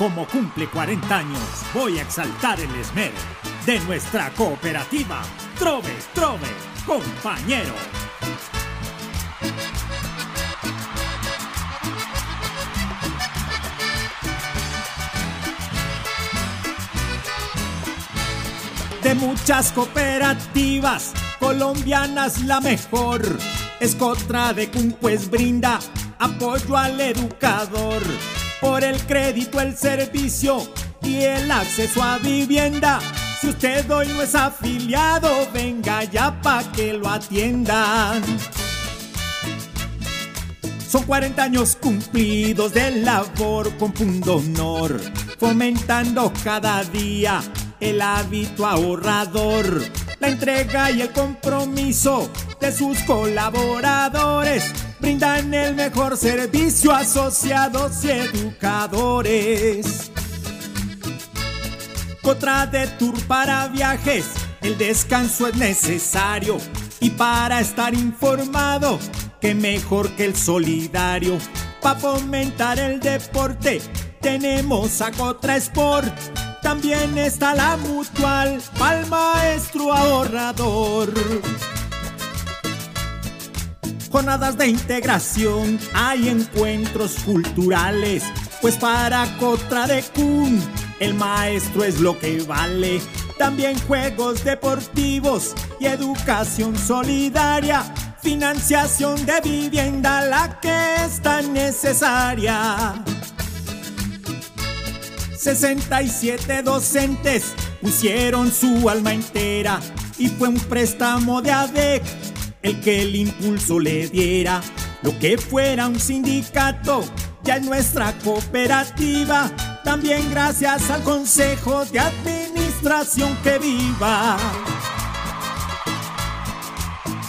Como cumple 40 años, voy a exaltar el esmero de nuestra cooperativa. Trove, trove, compañero. De muchas cooperativas colombianas la mejor. Escotra de Cum pues brinda apoyo al educador por el crédito, el servicio y el acceso a vivienda. Si usted hoy no es afiliado, venga ya pa' que lo atiendan. Son 40 años cumplidos de labor con punto honor, fomentando cada día el hábito ahorrador, la entrega y el compromiso de sus colaboradores brindan el mejor servicio asociados y educadores. Cotra de tour para viajes, el descanso es necesario y para estar informado, que mejor que el solidario. Para fomentar el deporte, tenemos a Cotra Sport. También está la mutual, pa'l maestro ahorrador jornadas de integración, hay encuentros culturales, pues para Cotra de el maestro es lo que vale. También juegos deportivos y educación solidaria, financiación de vivienda, la que es tan necesaria. 67 docentes pusieron su alma entera y fue un préstamo de ADEC el que el impulso le diera. Lo que fuera un sindicato, ya en nuestra cooperativa, también gracias al Consejo de Administración que viva.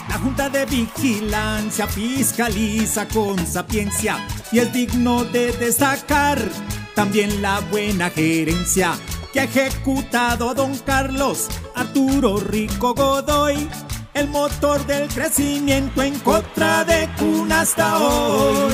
La Junta de Vigilancia fiscaliza con sapiencia y es digno de destacar también la buena gerencia que ha ejecutado don Carlos Arturo Rico Godoy el motor del crecimiento en contra de Cuna hasta hoy.